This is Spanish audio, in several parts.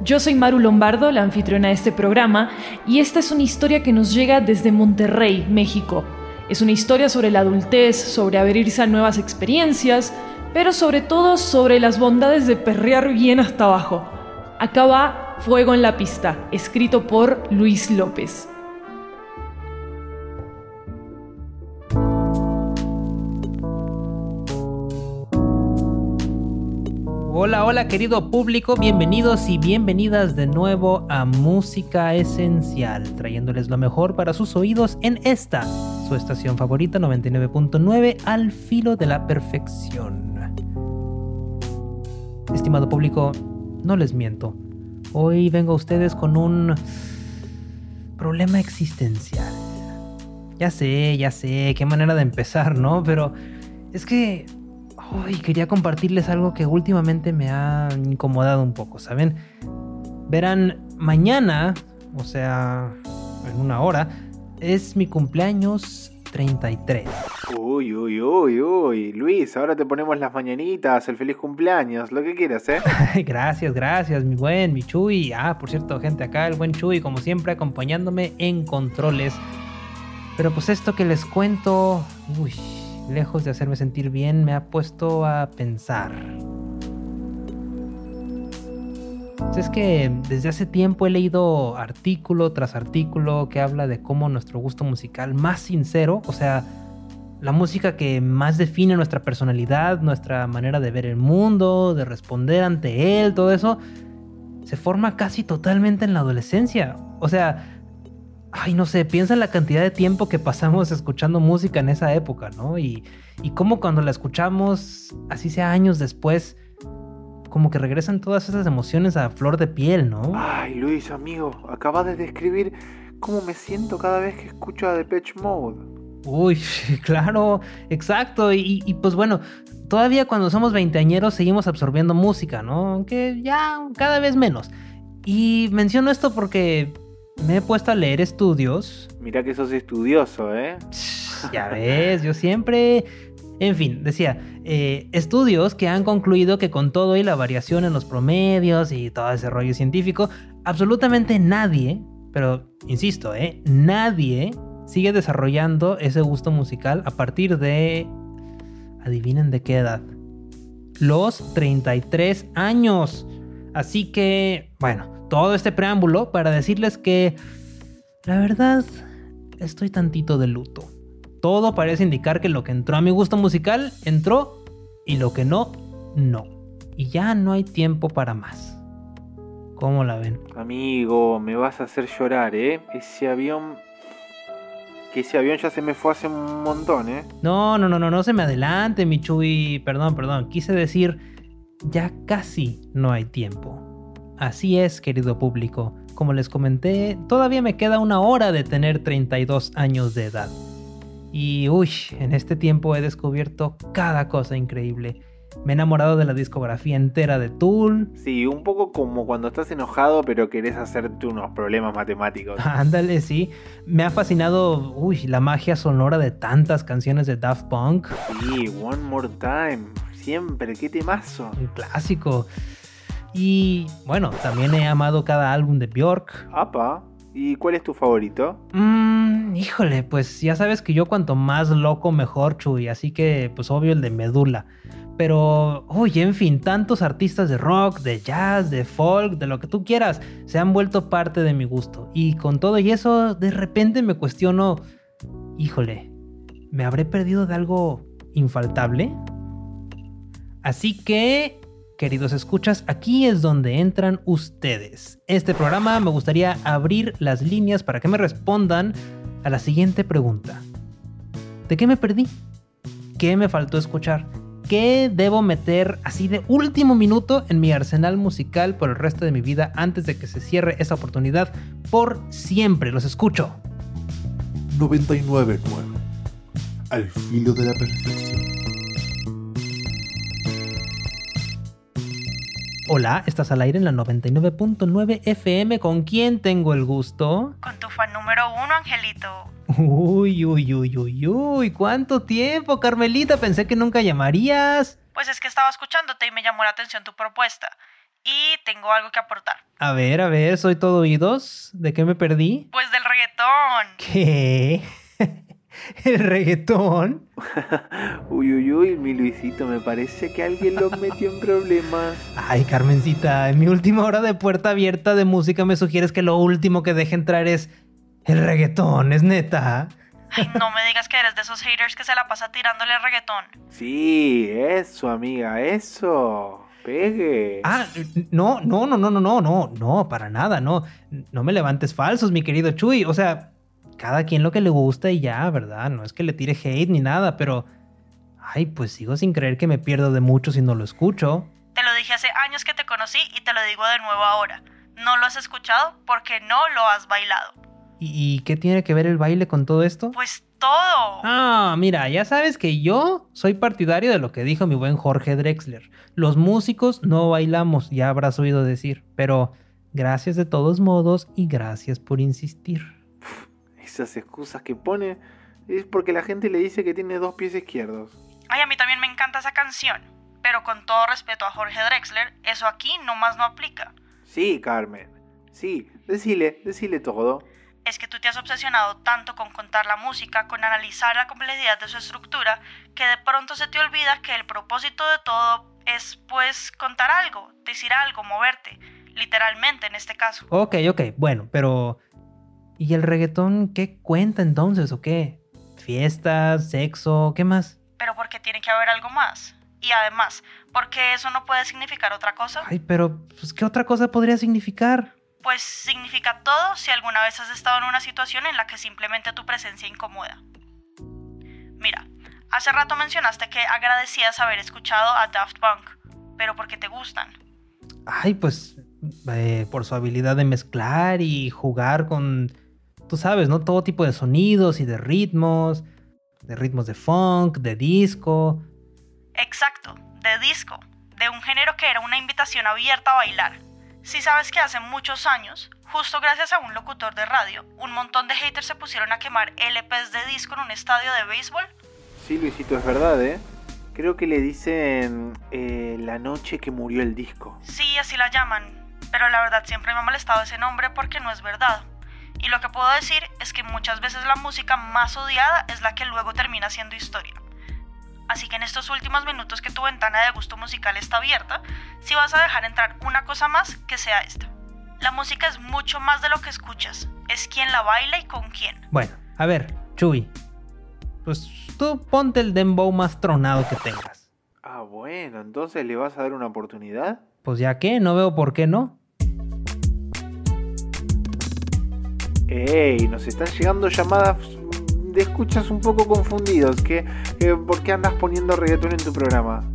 Yo soy Maru Lombardo, la anfitriona de este programa, y esta es una historia que nos llega desde Monterrey, México. Es una historia sobre la adultez, sobre abrirse a nuevas experiencias, pero sobre todo sobre las bondades de perrear bien hasta abajo. Acá va Fuego en la pista, escrito por Luis López. Hola, hola querido público, bienvenidos y bienvenidas de nuevo a Música Esencial, trayéndoles lo mejor para sus oídos en esta, su estación favorita 99.9 al filo de la perfección. Estimado público, no les miento, hoy vengo a ustedes con un problema existencial. Ya sé, ya sé, qué manera de empezar, ¿no? Pero es que Hoy quería compartirles algo que últimamente me ha incomodado un poco, ¿saben? Verán, mañana, o sea, en una hora, es mi cumpleaños 33. Uy, uy, uy, uy. Luis, ahora te ponemos las mañanitas, el feliz cumpleaños, lo que quieras, ¿eh? gracias, gracias, mi buen, mi Chuy. Ah, por cierto, gente, acá el buen Chuy, como siempre, acompañándome en controles. Pero pues esto que les cuento, uy, lejos de hacerme sentir bien, me ha puesto a pensar. Es que desde hace tiempo he leído artículo tras artículo que habla de cómo nuestro gusto musical más sincero, o sea, la música que más define nuestra personalidad, nuestra manera de ver el mundo, de responder ante él, todo eso, se forma casi totalmente en la adolescencia. O sea, ay, no sé, piensa en la cantidad de tiempo que pasamos escuchando música en esa época, ¿no? Y, y cómo cuando la escuchamos, así sea años después, como que regresan todas esas emociones a flor de piel, ¿no? Ay, Luis, amigo, acabas de describir cómo me siento cada vez que escucho a Depeche Mode. Uy, claro, exacto. Y, y pues bueno, todavía cuando somos veinteañeros seguimos absorbiendo música, ¿no? Aunque ya cada vez menos. Y menciono esto porque me he puesto a leer estudios. Mira que sos estudioso, ¿eh? Ya ves, yo siempre... En fin, decía, eh, estudios que han concluido que con todo y la variación en los promedios y todo ese rollo científico, absolutamente nadie, pero insisto, ¿eh? Nadie sigue desarrollando ese gusto musical a partir de... Adivinen de qué edad. Los 33 años. Así que, bueno, todo este preámbulo para decirles que la verdad estoy tantito de luto. Todo parece indicar que lo que entró a mi gusto musical entró y lo que no, no. Y ya no hay tiempo para más. ¿Cómo la ven? Amigo, me vas a hacer llorar, ¿eh? Ese avión... Que ese avión ya se me fue hace un montón, ¿eh? No, no, no, no, no se me adelante, Michui. Perdón, perdón. Quise decir, ya casi no hay tiempo. Así es, querido público. Como les comenté, todavía me queda una hora de tener 32 años de edad. Y uy, en este tiempo he descubierto cada cosa increíble. Me he enamorado de la discografía entera de Tool. Sí, un poco como cuando estás enojado pero querés hacerte unos problemas matemáticos. Ándale, sí. Me ha fascinado, uy, la magia sonora de tantas canciones de Daft Punk. Sí, One More Time. Siempre, qué temazo. Un clásico. Y bueno, también he amado cada álbum de Björk. Apa. ¿Y cuál es tu favorito? Mmm, híjole, pues ya sabes que yo cuanto más loco mejor, Chuy, así que pues obvio el de Medula. Pero, oye, en fin, tantos artistas de rock, de jazz, de folk, de lo que tú quieras, se han vuelto parte de mi gusto. Y con todo y eso, de repente me cuestiono, híjole, ¿me habré perdido de algo infaltable? Así que, queridos escuchas, aquí es donde entran ustedes. Este programa me gustaría abrir las líneas para que me respondan a la siguiente pregunta. ¿De qué me perdí? ¿Qué me faltó escuchar? ¿Qué debo meter así de último minuto en mi arsenal musical por el resto de mi vida antes de que se cierre esa oportunidad por siempre? Los escucho. 99.9 Al filo de la perfección. Hola, estás al aire en la 99.9 FM. ¿Con quién tengo el gusto? Con tu fan número uno, Angelito. Uy, uy, uy, uy, uy. ¿Cuánto tiempo, Carmelita? Pensé que nunca llamarías. Pues es que estaba escuchándote y me llamó la atención tu propuesta. Y tengo algo que aportar. A ver, a ver, soy todo oídos. ¿De qué me perdí? Pues del reggaetón. ¿Qué? ¿El reggaetón? uy, uy, uy, mi Luisito, me parece que alguien lo metió en problemas. Ay, Carmencita, en mi última hora de puerta abierta de música me sugieres que lo último que deje entrar es el reggaetón, ¿es neta? Ay, no me digas que eres de esos haters que se la pasa tirándole el reggaetón. Sí, eso, amiga, eso. Pegue. Ah, no, no, no, no, no, no, no, no, para nada, no. No me levantes falsos, mi querido Chuy. O sea, cada quien lo que le gusta y ya, ¿verdad? No es que le tire hate ni nada, pero... Ay, pues sigo sin creer que me pierdo de mucho si no lo escucho. Te lo dije hace años que te conocí y te lo digo de nuevo ahora. No lo has escuchado porque no lo has bailado. ¿Y, qué tiene que ver el baile con todo esto? Pues todo. Ah, mira, ya sabes que yo soy partidario de lo que dijo mi buen Jorge Drexler. Los músicos no bailamos, ya habrás oído decir, pero gracias de todos modos y gracias por insistir esas excusas que pone es porque la gente le dice que tiene dos pies izquierdos. Ay, a mí también me encanta esa canción. Pero con todo respeto a Jorge Drexler, eso aquí nomás no aplica. Sí, Carmen. Sí, decile, decile todo. Es que tú te has obsesionado tanto con contar la música, con analizar la complejidad de su estructura, que de pronto se te olvida que el propósito de todo es, pues, contar algo, decir algo, moverte. Literalmente en este caso. Ok, ok, bueno, pero ¿Y el reggaetón qué cuenta entonces o qué? ¿Fiestas, sexo, qué más? Pero porque tiene que haber algo más. Y además, porque eso no puede significar otra cosa. Ay, pero pues, ¿qué otra cosa podría significar? Pues significa todo si alguna vez has estado en una situación en la que simplemente tu presencia incomoda. Mira, hace rato mencionaste que agradecías haber escuchado a Daft Punk, pero ¿por qué te gustan? Ay, pues eh, por su habilidad de mezclar y jugar con tú sabes, ¿no? Todo tipo de sonidos y de ritmos, de ritmos de funk, de disco. Exacto, de disco, de un género que era una invitación abierta a bailar. Si sabes que hace muchos años, justo gracias a un locutor de radio, un montón de haters se pusieron a quemar LPs de disco en un estadio de béisbol. Sí, Luisito, es verdad, ¿eh? Creo que le dicen eh, la noche que murió el disco. Sí, así la llaman. Pero la verdad siempre me ha molestado ese nombre porque no es verdad. Y lo que puedo decir es que muchas veces la música más odiada es la que luego termina siendo historia. Así que en estos últimos minutos que tu ventana de gusto musical está abierta, si vas a dejar entrar una cosa más, que sea esta. La música es mucho más de lo que escuchas, es quién la baila y con quién. Bueno, a ver, Chuy, pues tú ponte el dembow más tronado que tengas. Ah, bueno, entonces le vas a dar una oportunidad. Pues ya que, no veo por qué no. Ey, nos están llegando llamadas de escuchas un poco confundidos. ¿Qué, ¿Por qué andas poniendo reggaetón en tu programa?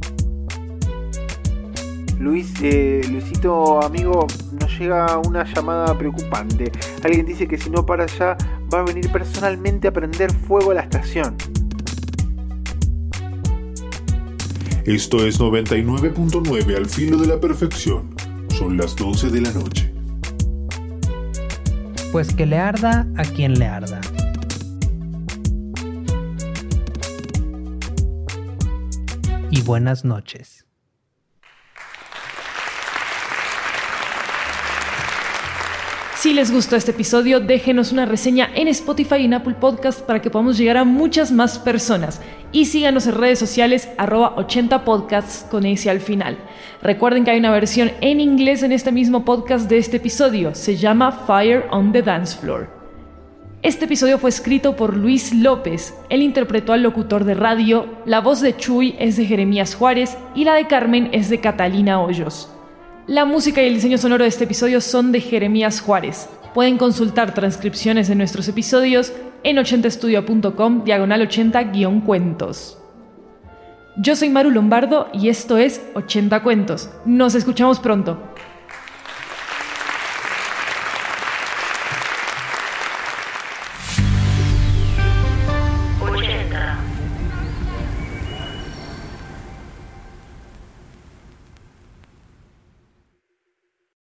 Luis, eh, Luisito, amigo, nos llega una llamada preocupante. Alguien dice que si no para allá va a venir personalmente a prender fuego a la estación. Esto es 99.9 al filo de la perfección. Son las 12 de la noche. Pues que le arda a quien le arda. Y buenas noches. Si les gustó este episodio, déjenos una reseña en Spotify y en Apple Podcast para que podamos llegar a muchas más personas. Y síganos en redes sociales arroba 80podcasts con ese al final. Recuerden que hay una versión en inglés en este mismo podcast de este episodio, se llama Fire on the Dance Floor. Este episodio fue escrito por Luis López. Él interpretó al locutor de radio, la voz de Chuy es de Jeremías Juárez y la de Carmen es de Catalina Hoyos. La música y el diseño sonoro de este episodio son de Jeremías Juárez. Pueden consultar transcripciones de nuestros episodios en 80estudio.com diagonal 80-cuentos. Yo soy Maru Lombardo y esto es 80 Cuentos. Nos escuchamos pronto.